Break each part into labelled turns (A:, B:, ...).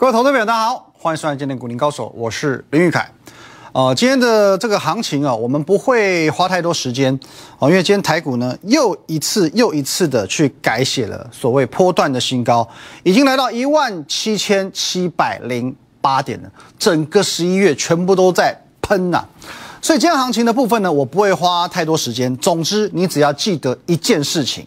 A: 各位投资朋友，大家好，欢迎收看今天股林高手，我是林玉凯。呃，今天的这个行情啊，我们不会花太多时间哦，因为今天台股呢又一次又一次的去改写了所谓波段的新高，已经来到一万七千七百零八点了，整个十一月全部都在喷呐、所以今天行情的部分呢，我不会花太多时间。总之，你只要记得一件事情，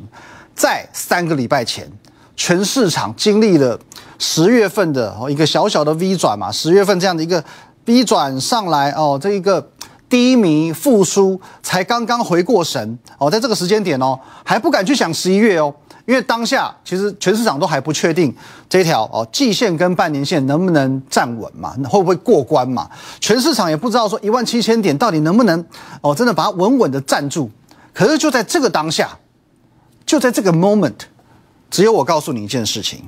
A: 在三个礼拜前，全市场经历了十月份的哦一个小小的 V 转嘛，十月份这样的一个 V 转上来哦，这一个低迷复苏才刚刚回过神哦，在这个时间点哦，还不敢去想十一月哦。因为当下其实全市场都还不确定这一条哦季线跟半年线能不能站稳嘛，会不会过关嘛？全市场也不知道说一万七千点到底能不能哦真的把它稳稳的站住。可是就在这个当下，就在这个 moment，只有我告诉你一件事情，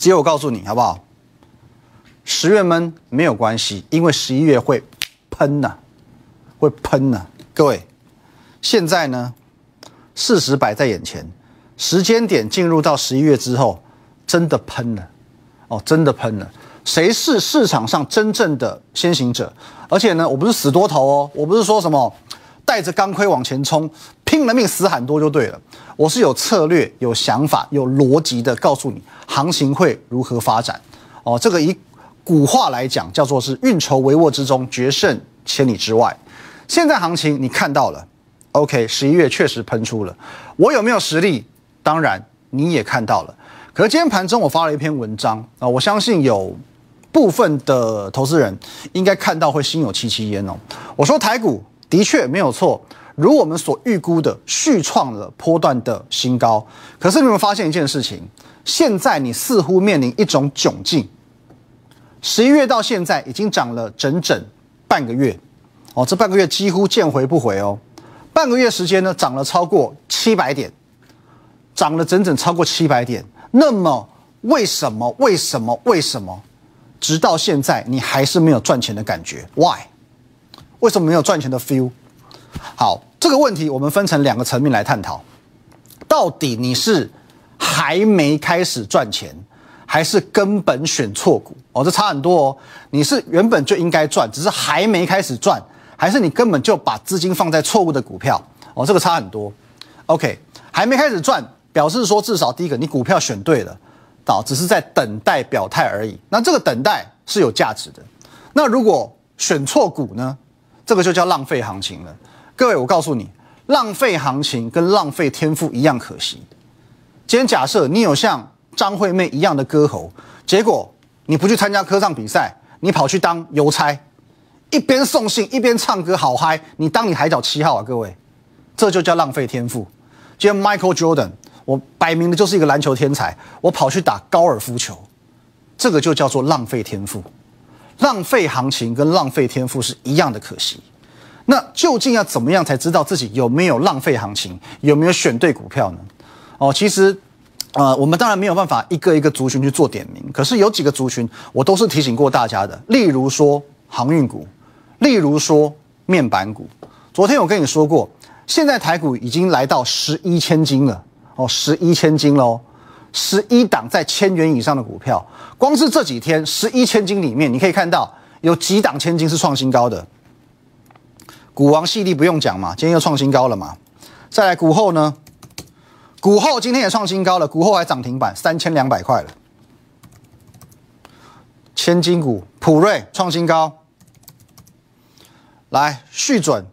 A: 只有我告诉你好不好？十月闷没有关系，因为十一月会喷呐、会喷呐、各位，现在呢，事实摆在眼前，时间点进入到十一月之后，真的喷了，哦，真的喷了。谁是市场上真正的先行者？而且呢，我不是死多头哦，我不是说什么带着钢盔往前冲，拼了命死喊多就对了。我是有策略、有想法、有逻辑的告诉你行情会如何发展。哦，这个以古话来讲，叫做是运筹帷幄之中，决胜千里之外。现在行情你看到了，OK，十一月确实喷出了。我有没有实力？当然你也看到了。可是今天盘中我发了一篇文章啊、我相信有部分的投资人应该看到会心有戚戚焉哦。我说台股的确没有错，如我们所预估的续创了波段的新高。可是你有没有发现一件事情？现在你似乎面临一种窘境。十一月到现在已经涨了整整半个月，哦，这半个月几乎见回不回哦。半个月时间呢，涨了超过七百点，涨了整整超过七百点。那么为什么？为什么？为什么？直到现在你还是没有赚钱的感觉？Why？为什么没有赚钱的 feel？好，这个问题我们分成两个层面来探讨。到底你是还没开始赚钱，还是根本选错股？哦，这差很多哦。你是原本就应该赚，只是还没开始赚，还是你根本就把资金放在错误的股票？哦，这个差很多。OK，还没开始赚，表示说至少第一个你股票选对了，导只是在等待表态而已。那这个等待是有价值的。那如果选错股呢？这个就叫浪费行情了。各位，我告诉你，浪费行情跟浪费天赋一样可惜。今天假设你有像张惠妹一样的歌喉，结果你不去参加歌唱比赛，你跑去当邮差，一边送信一边唱歌，好嗨！你当你海角七号啊，各位，这就叫浪费天赋。今天 Michael Jordan，我摆明的就是一个篮球天才，我跑去打高尔夫球，这个就叫做浪费天赋。浪费行情跟浪费天赋是一样的可惜。那究竟要怎么样才知道自己有没有浪费行情，有没有选对股票呢？哦，其实，呃，我们当然没有办法一个一个族群去做点名，可是有几个族群我都是提醒过大家的，例如说航运股，例如说面板股。昨天我跟你说过，现在台股已经来到十一千金了，哦，十一千金喽。十一档在千元以上的股票，光是这几天十一千金里面，你可以看到有几档千金是创新高的。股王系列不用讲嘛，今天又创新高了嘛。再来股后呢，股后今天也创新高了，股后还涨停板三千两百块了。千金股普瑞创新高，来续准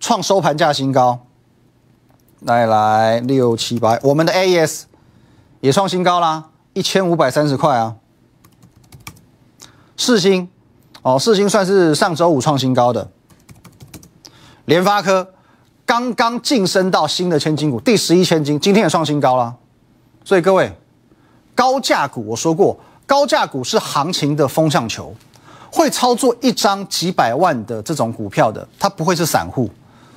A: 创收盘价新高。来来六七八，我们的 AES 也创新高啦，一千五百三十块啊。四星哦，四星算是上周五创新高的。联发科刚刚晋升到新的千金股，第十一千金，今天也创新高啦。所以各位，高价股我说过，高价股是行情的风向球，会操作一张几百万的这种股票的，它不会是散户。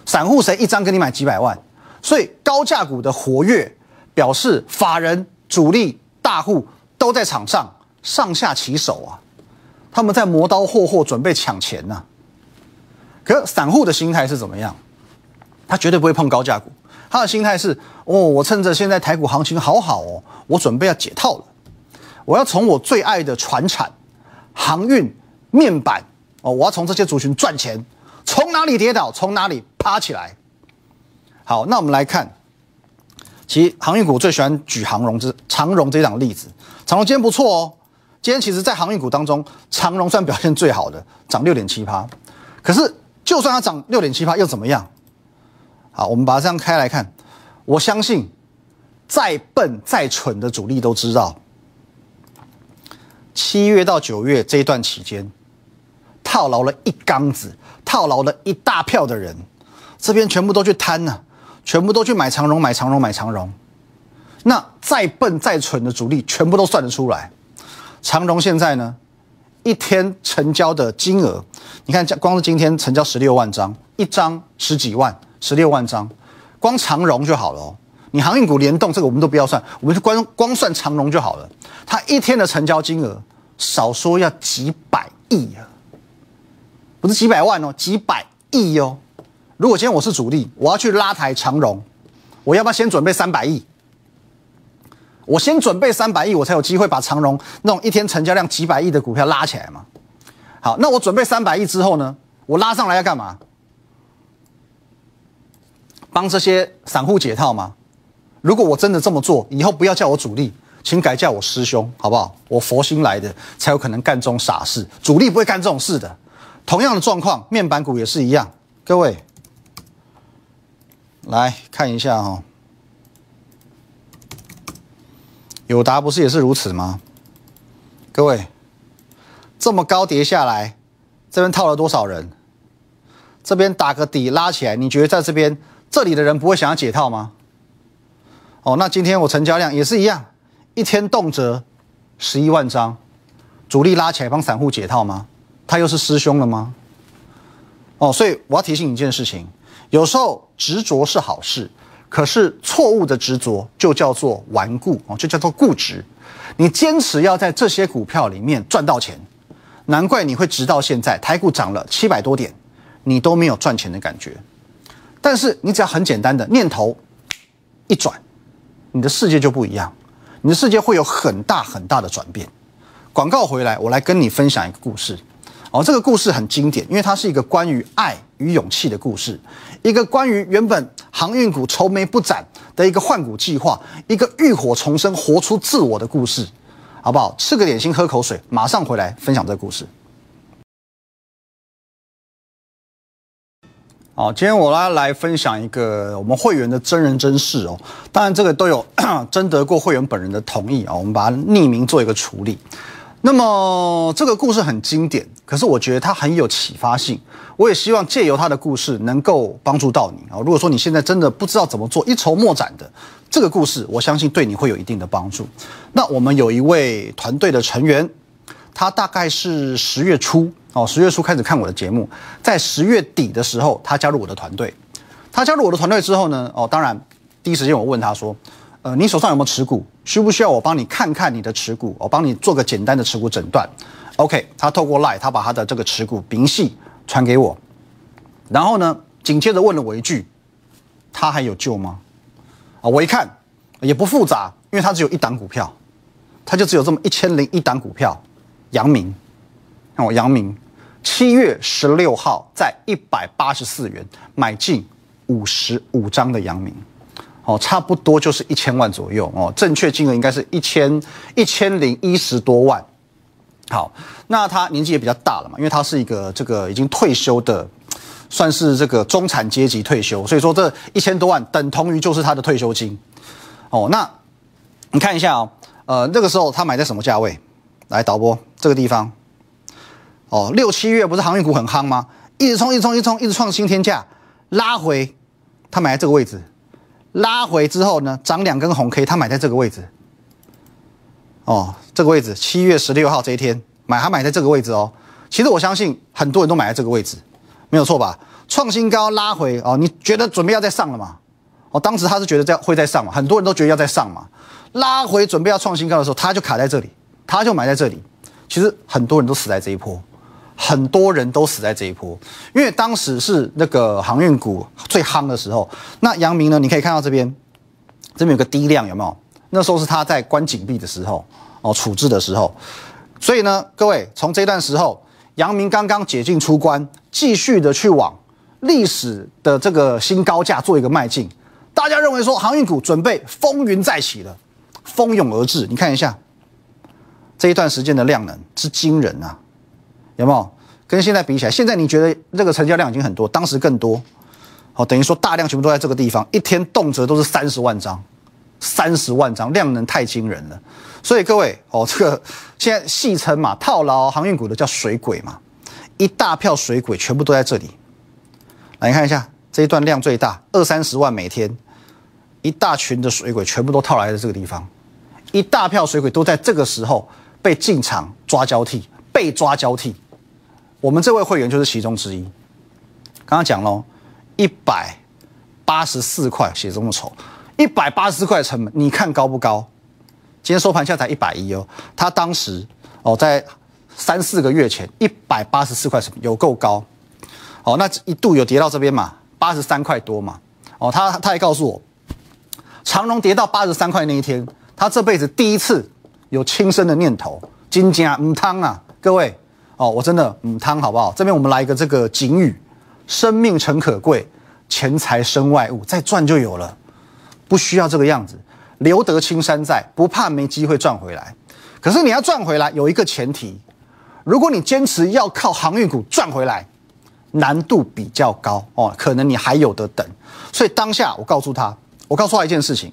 A: 散户谁一张给你买几百万？所以高价股的活跃，表示法人、主力、大户都在场上上下其手啊，他们在磨刀霍霍，准备抢钱呐、可散户的心态是怎么样？他绝对不会碰高价股，他的心态是：哦，我趁着现在台股行情好好哦，我准备要解套了。我要从我最爱的船产、航运、面板哦，我要从这些族群赚钱，从哪里跌倒，从哪里爬起来。好，那我们来看，其实航运股最喜欢举长荣这长荣这一档例子。长荣今天不错哦，今天其实在航运股当中，长荣算表现最好的，涨六点七趴。可是就算它涨六点七趴又怎么样？好，我们把它这样开来看，我相信再笨再蠢的主力都知道。七月到九月这一段期间，套牢了一缸子，套牢了一大票的人，这边全部都去摊呢，全部都去买长荣，买长荣，买长荣。那再笨再蠢的主力，全部都算得出来。长荣现在呢，一天成交的金额，你看，光是今天成交十六万张，一张十几万，十六万张，光长荣就好了哦。你航运股联动这个我们都不要算，我们就光光算长荣就好了。它一天的成交金额，少说要几百亿啊，不是几百万哦，几百亿哦。如果今天我是主力，我要去拉抬长荣，我要不要先准备三百亿？我先准备三百亿，我才有机会把长荣那种一天成交量几百亿的股票拉起来嘛。好，那我准备三百亿之后呢，我拉上来要干嘛？帮这些散户解套吗？如果我真的这么做，以后不要叫我主力，请改叫我师兄，好不好？我佛心来的，才有可能干这种傻事。主力不会干这种事的。同样的状况，面板股也是一样。各位，来看一下哈，友达不是也是如此吗？各位，这么高跌下来，这边套了多少人？这边打个底拉起来，你觉得在这边这里的人不会想要解套吗？哦，那今天我成交量也是一样，一天动辄十一万张，主力拉起来帮散户解套吗？他又是师兄了吗？哦，所以我要提醒你一件事情：有时候执着是好事，可是错误的执着就叫做顽固哦，就叫做固执。你坚持要在这些股票里面赚到钱，难怪你会直到现在台股涨了七百多点，你都没有赚钱的感觉。但是你只要很简单的念头一转。你的世界就不一样，你的世界会有很大很大的转变。广告回来，我来跟你分享一个故事。哦，这个故事很经典，因为它是一个关于爱与勇气的故事，一个关于原本航运股愁眉不展的一个换股计划，一个浴火重生、活出自我的故事，好不好？吃个点心，喝口水，马上回来分享这个故事。好，今天我来来分享一个我们会员的真人真事哦。当然，这个都有 征得过会员本人的同意啊。我们把它匿名做一个处理。那么这个故事很经典，可是我觉得它很有启发性。我也希望借由他的故事能够帮助到你啊。如果说你现在真的不知道怎么做，一筹莫展的这个故事，我相信对你会有一定的帮助。那我们有一位团队的成员，他大概是十月初。哦，十月初开始看我的节目，在十月底的时候，他加入我的团队。他加入我的团队之后呢，哦，当然第一时间我问他说：“呃，你手上有没有持股？需不需要我帮你看看你的持股？我帮你做个简单的持股诊断。”OK，他透过 Line，他把他的这个持股明细传给我。然后呢，紧接着问了我一句：“他还有救吗？”啊，我一看也不复杂，因为他只有一档股票，他就只有这么一千零一档股票，阳明。看我阳明。七月十六号在一百八十四元买进五十五张的阳明，哦，差不多就是一千万左右哦，正确金额应该是一千一千零一十多万。好，那他年纪也比较大了嘛，因为他是一个这个已经退休的，算是这个中产阶级退休，所以说这一千多万等同于就是他的退休金。哦，那你看一下哦，呃，那个时候他买在什么价位？来导播这个地方。哦，六七月不是航运股很夯吗？一直冲，一直冲，一直冲，一直创新天价，拉回，他买在这个位置，拉回之后呢，涨两根红 K，他买在这个位置。哦，这个位置，七月十六号这一天买，他买在这个位置哦。其实我相信很多人都买在这个位置，没有错吧？创新高拉回哦，你觉得准备要再上了吗？哦，当时他是觉得在会再上嘛，很多人都觉得要再上嘛，拉回准备要创新高的时候，他就卡在这里，他就买在这里。其实很多人都死在这一波。很多人都死在这一波，因为当时是那个航运股最夯的时候。那阳明呢？你可以看到这边，这边有个低量，有没有？那时候是他在关紧闭的时候，哦，处置的时候。所以呢，各位从这段时候，阳明刚刚解禁出关，继续的去往历史的这个新高价做一个迈进。大家认为说航运股准备风云再起了，蜂拥而至。你看一下这一段时间的量能之惊人啊，有没有？跟现在比起来，现在你觉得这个成交量已经很多，当时更多。好，等于说大量全部都在这个地方，一天动辄都是三十万张，三十万张量能太惊人了。所以各位哦，这个现在戏称嘛，套牢航运股的叫水鬼嘛，一大票水鬼全部都在这里。来看一下这一段量最大，二三十万每天，一大群的水鬼全部都套来了这个地方，一大票水鬼都在这个时候被进场抓交替，被抓交替。我们这位会员就是其中之一。刚刚讲喽，一百八十四块写这么丑，一百八十四块成本，你看高不高？今天收盘价才一百一哦，他当时哦在三四个月前一百八十四块成本有够高，哦那一度有跌到这边嘛，八十三块多嘛，哦他他还告诉我，长隆跌到八十三块那一天，他这辈子第一次有轻生的念头，金家唔汤啊，各位。哦，我真的嗯汤好不好？这边我们来一个这个警语：生命诚可贵，钱财身外物，再赚就有了，不需要这个样子。留得青山在，不怕没机会赚回来。可是你要赚回来，有一个前提：如果你坚持要靠航运股赚回来，难度比较高哦，可能你还有的等。所以当下我告诉他，我告诉他一件事情：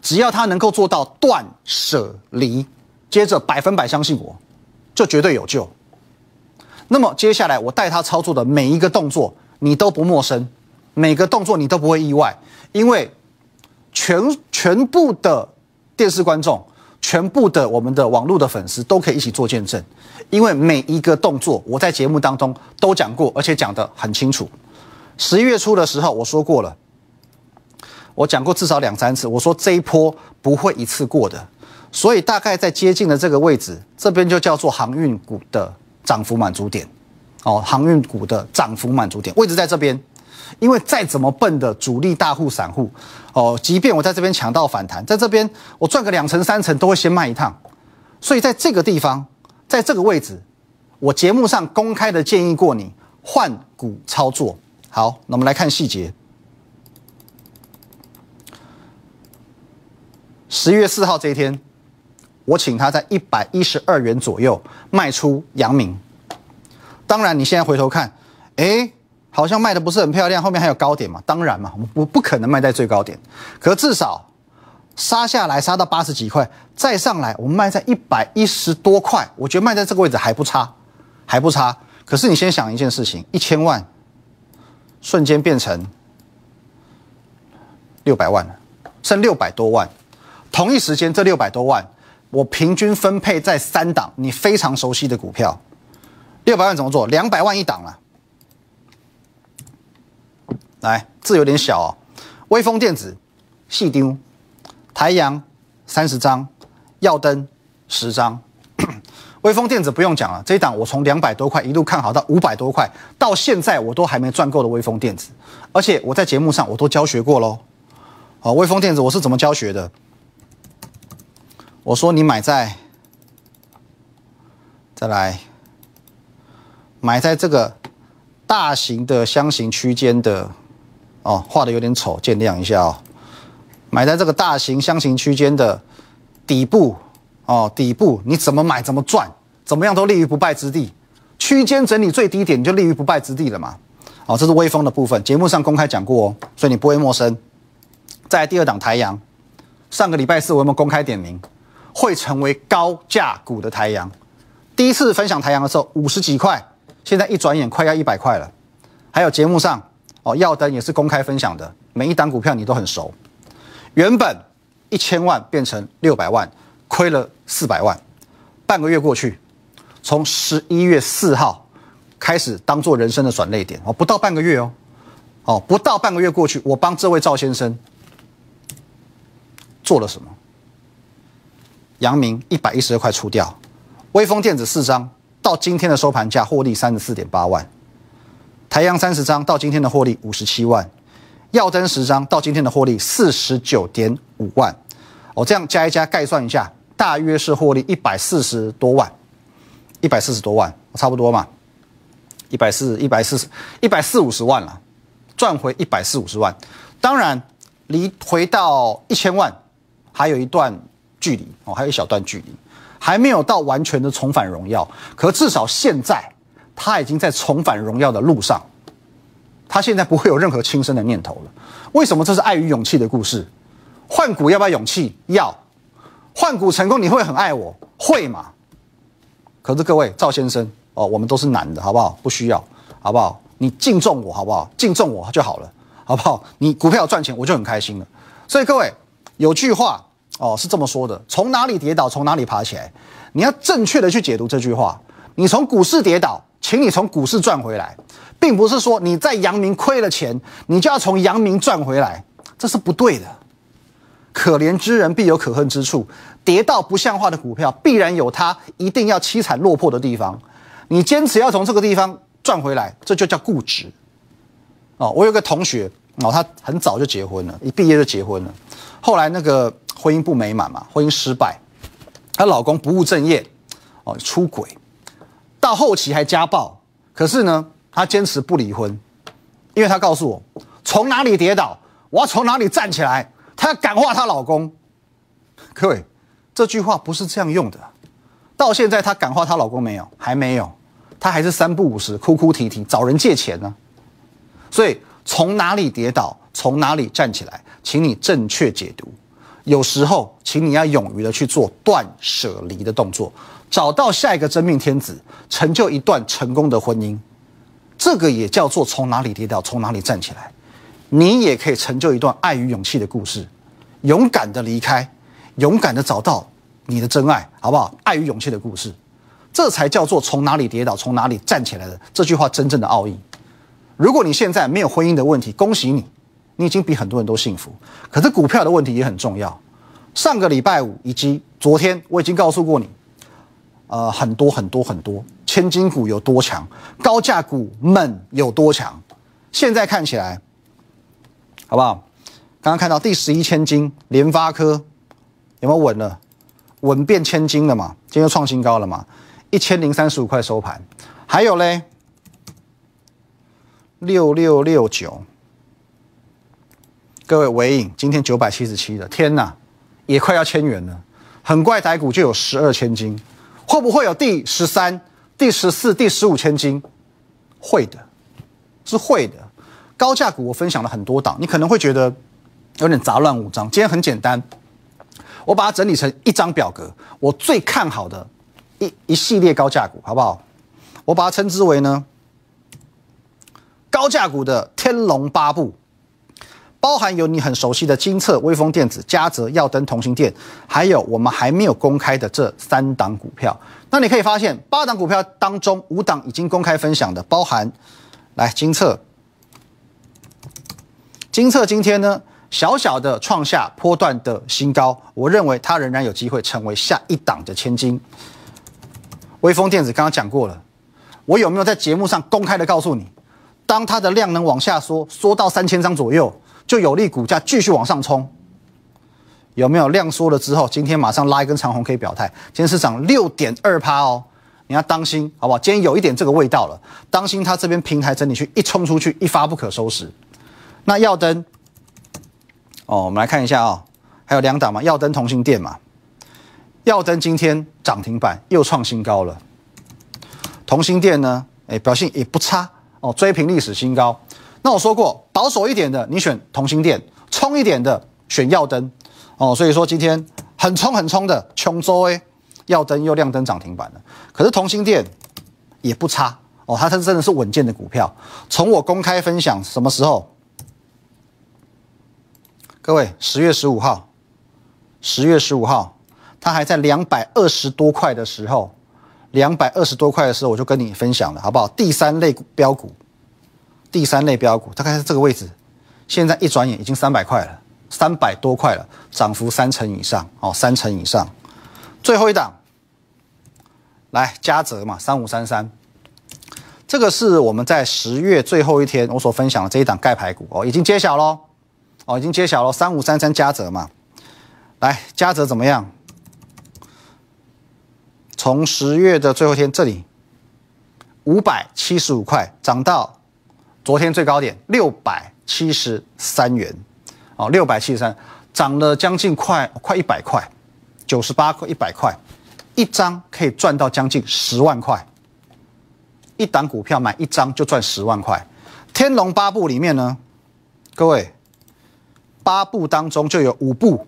A: 只要他能够做到断舍离，接着百分百相信我。就绝对有救。那么接下来我带他操作的每一个动作，你都不陌生，每个动作你都不会意外，因为全全部的电视观众，全部的我们的网络的粉丝都可以一起做见证，因为每一个动作我在节目当中都讲过，而且讲得很清楚。十一月初的时候我说过了，我讲过至少两三次，我说这一波不会一次过的。所以大概在接近的这个位置，这边就叫做航运股的涨幅满足点，哦，航运股的涨幅满足点位置在这边。因为再怎么笨的主力大户散户，哦，即便我在这边抢到反弹，在这边我赚个两成三成都会先卖一趟。所以在这个地方，在这个位置，我节目上公开的建议过你换股操作。好，那我们来看细节。十一月四号这一天。我请他在一百一十二元左右卖出阳明。当然，你现在回头看，哎，好像卖的不是很漂亮，后面还有高点嘛？当然嘛，我不可能卖在最高点，可至少杀下来，杀到八十几块，再上来，我们卖在一百一十多块，我觉得卖在这个位置还不差，还不差。可是你先想一件事情，一千万瞬间变成六百万了，剩六百多万，同一时间这六百多万。我平均分配在三档，你非常熟悉的股票，六百万怎么做？两百万一档了。来，字有点小哦。微风电子、细丢、台阳三十张，耀灯十张。微风电子不用讲了，这一档我从两百多块一路看好到五百多块，到现在我都还没赚够的微风电子，而且我在节目上我都教学过喽。好，微风电子我是怎么教学的？我说你买在，再来买在这个大型的箱型区间的，哦，画的有点丑，见谅一下哦。买在这个大型箱型区间的底部，哦，底部你怎么买怎么赚，怎么样都立于不败之地。区间整理最低点你就立于不败之地了嘛。哦，这是微风的部分，节目上公开讲过哦，所以你不会陌生。在第二档台阳，上个礼拜四我有没有公开点名？会成为高价股的台阳，第一次分享台阳的时候五十几块，现在一转眼快要一百块了。还有节目上哦，耀灯也是公开分享的，每一档股票你都很熟。原本一千万变成六百万，亏了四百万。半个月过去，从十一月四号开始当做人生的转泪点哦，不到半个月哦，哦不到半个月过去，我帮这位赵先生做了什么？阳明一百一十二块出掉，微风电子四张到今天的收盘价获利三十四点八万，台阳三十张到今天的获利五十七万，耀灯十张到今天的获利四十九点五万，我这样加一加概算一下，大约是获利一百四十多万，一百四十多万，差不多嘛，一百四一百四十一百四五十万了，赚回一百四五十万。当然，离回到一千万还有一段距离哦，还有一小段距离，还没有到完全的重返荣耀。可至少现在，他已经在重返荣耀的路上。他现在不会有任何轻生的念头了。为什么？这是爱与勇气的故事。换股要不要勇气？要。换股成功，你会很爱我？会嘛？可是各位赵先生哦，我们都是男的，好不好？不需要，好不好？你敬重我，好不好？敬重我就好了，好不好？你股票赚钱，我就很开心了。所以各位有句话哦，是这么说的：从哪里跌倒，从哪里爬起来。你要正确的去解读这句话。你从股市跌倒，请你从股市赚回来。并不是说你在阳明亏了钱，你就要从阳明赚回来，这是不对的。可怜之人必有可恨之处，跌到不像话的股票，必然有它一定要凄惨落魄的地方。你坚持要从这个地方赚回来，这就叫固执。哦，我有个同学哦，他很早就结婚了，一毕业就结婚了，后来那个婚姻不美满嘛，婚姻失败，她老公不务正业，哦，出轨，到后期还家暴，可是呢。她坚持不离婚，因为她告诉我，从哪里跌倒，我要从哪里站起来。她要感化她老公。各位，这句话不是这样用的。到现在，她感化她老公没有？还没有。她还是三不五时哭哭啼啼找人借钱呢。所以，从哪里跌倒，从哪里站起来，请你正确解读。有时候，请你要勇于的去做断舍离的动作，找到下一个真命天子，成就一段成功的婚姻。这个也叫做从哪里跌倒，从哪里站起来。你也可以成就一段爱与勇气的故事，勇敢的离开，勇敢的找到你的真爱，好不好？爱与勇气的故事，这才叫做从哪里跌倒，从哪里站起来的这句话真正的奥义。如果你现在没有婚姻的问题，恭喜你，你已经比很多人都幸福。可是股票的问题也很重要。上个礼拜五以及昨天，我已经告诉过你。呃，很多很多很多，千金股有多强，高价股们有多强，现在看起来，好不好？刚刚看到第十一千金联发科有没有稳了？稳变千金了嘛？今天又创新高了嘛？一千零三十五块收盘。还有嘞，六六六九，各位尾影今天九百七十七了，天哪，也快要千元了。很快台股就有十二千金。会不会有第十三、第十四、第十五千金？会的，是会的。高价股我分享了很多档，你可能会觉得有点杂乱无章。今天很简单，我把它整理成一张表格，我最看好的一一系列高价股，好不好？我把它称之为呢高价股的天龙八部。包含有你很熟悉的金策、威风电子、嘉泽、耀登、同心电，还有我们还没有公开的这三档股票。那你可以发现，八档股票当中，五档已经公开分享的，包含来金策。金策今天呢，小小的创下波段的新高，我认为它仍然有机会成为下一档的千金。威风电子刚刚讲过了，我有没有在节目上公开的告诉你，当它的量能往下缩，缩到三千张左右？就有利股价继续往上冲，有没有量缩了之后，今天马上拉一根长红可以表态？今天是涨六点二趴哦，你要当心好不好？今天有一点这个味道了，当心它这边平台整理区一冲出去，一发不可收拾。那耀灯哦，我们来看一下啊，还有两档嘛，耀灯同心店嘛，耀灯今天涨停板又创新高了，同心店呢，哎，表现也不差哦，追平历史新高。那我说过，保守一点的你选同心店，冲一点的选耀灯，哦，所以说今天很冲很冲的琼州诶，耀灯又亮灯涨停板了。可是同心店也不差哦，它是真的是稳健的股票。从我公开分享什么时候？各位，十月十五号，十月十五号，它还在两百二十多块的时候，两百二十多块的时候我就跟你分享了，好不好？第三类标股。第三类标股大概是这个位置，现在一转眼已经三百块了，三百多块了，涨幅三成以上哦，三成以上。最后一档，来嘉泽嘛，三五三三，这个是我们在十月最后一天我所分享的这一档盖牌股哦，已经揭晓喽，哦，已经揭晓了，三五三三嘉泽嘛，来嘉泽怎么样？从十月的最后一天这里五百七十五块涨到昨天最高点六百七十三元，哦，六百七十三，涨了将近快快一百块，九十八块一百块，一张可以赚到将近十万块。一档股票买一张就赚十万块。天龙八部里面呢，各位八部当中就有五部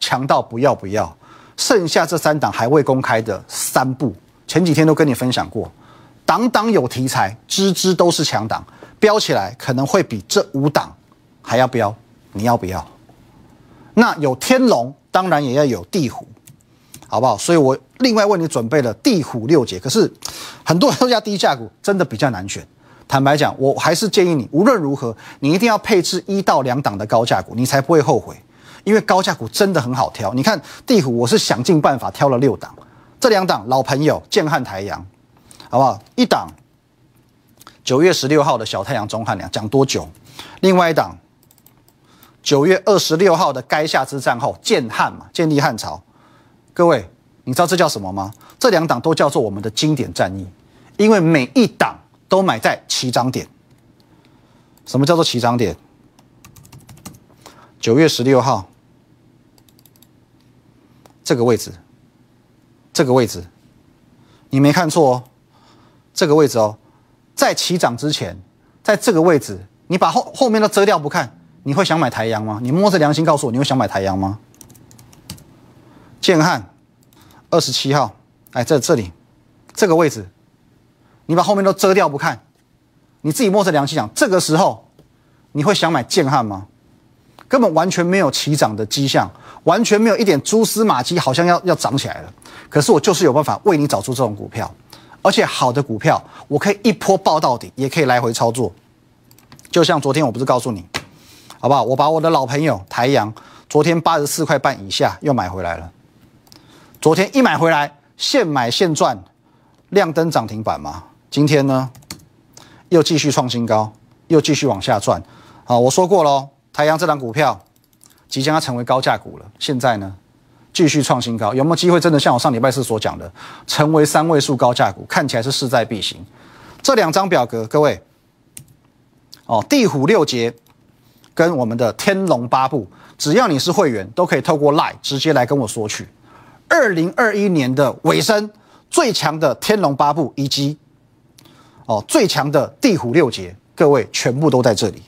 A: 强到不要不要，剩下这三档还未公开的三部，前几天都跟你分享过，档档有题材，支支都是强档，标起来可能会比这五档还要标，你要不要？那有天龙，当然也要有地虎，好不好？所以我另外为你准备了地虎六节，可是很多人都叫低价股，真的比较难选。坦白讲，我还是建议你，无论如何，你一定要配置一到两档的高价股，你才不会后悔。因为高价股真的很好挑。你看地虎，我是想尽办法挑了六档，这两档老朋友建汉太阳，好不好？一档九月十六号的小太阳中汉良讲多久？另外一档九月二十六号的垓下之战后建汉嘛，建立汉朝。各位，你知道这叫什么吗？这两档都叫做我们的经典战役，因为每一档。都买在起涨点。什么叫做起涨点？九月十六号这个位置，这个位置，你没看错哦，这个位置哦，在起涨之前，在这个位置，你把后后面都遮掉不看，你会想买台阳吗？你摸着良心告诉我，你会想买台阳吗？建汉二十七号，哎，在这里这个位置。你把后面都遮掉不看，你自己摸着良心讲，这个时候你会想买建汉吗？根本完全没有起涨的迹象，完全没有一点蛛丝马迹，好像要要涨起来了。可是我就是有办法为你找出这种股票，而且好的股票，我可以一波爆到底，也可以来回操作。就像昨天我不是告诉你，好不好？我把我的老朋友台阳，昨天八十四块半以下又买回来了。昨天一买回来，现买现赚，亮灯涨停板嘛。今天呢，又继续创新高，又继续往下赚。啊，我说过喽，台阳这档股票即将要成为高价股了。现在呢，继续创新高，有没有机会真的像我上礼拜四所讲的，成为三位数高价股？看起来是势在必行。这两张表格，各位，哦，地虎六节跟我们的天龙八部，只要你是会员，都可以透过 Line 直接来跟我索取。二零二一年的尾声，最强的天龙八部以及。哦，最强的地虎六节，各位全部都在这里。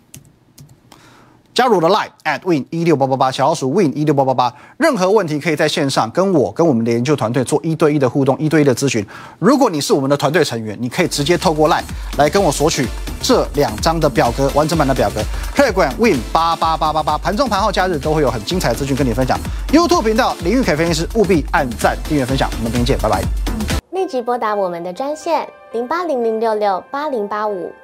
A: 加入了 Line at win 一六八八八，小老鼠 win 一六八八八，任何问题可以在线上跟我跟我们的研究团队做一对一的互动，一对一的咨询。如果你是我们的团队成员，你可以直接透过 Line 来跟我索取这两张的表格，完整版的表格。Telegram win 八八八八八，盘中盘后假日都会有很精彩的资讯跟你分享。YouTube 频道林玉凯分析师务必按赞订阅分享，我们明天见，拜拜。
B: 立即拨打我们的专线。零八零零六六八零八五，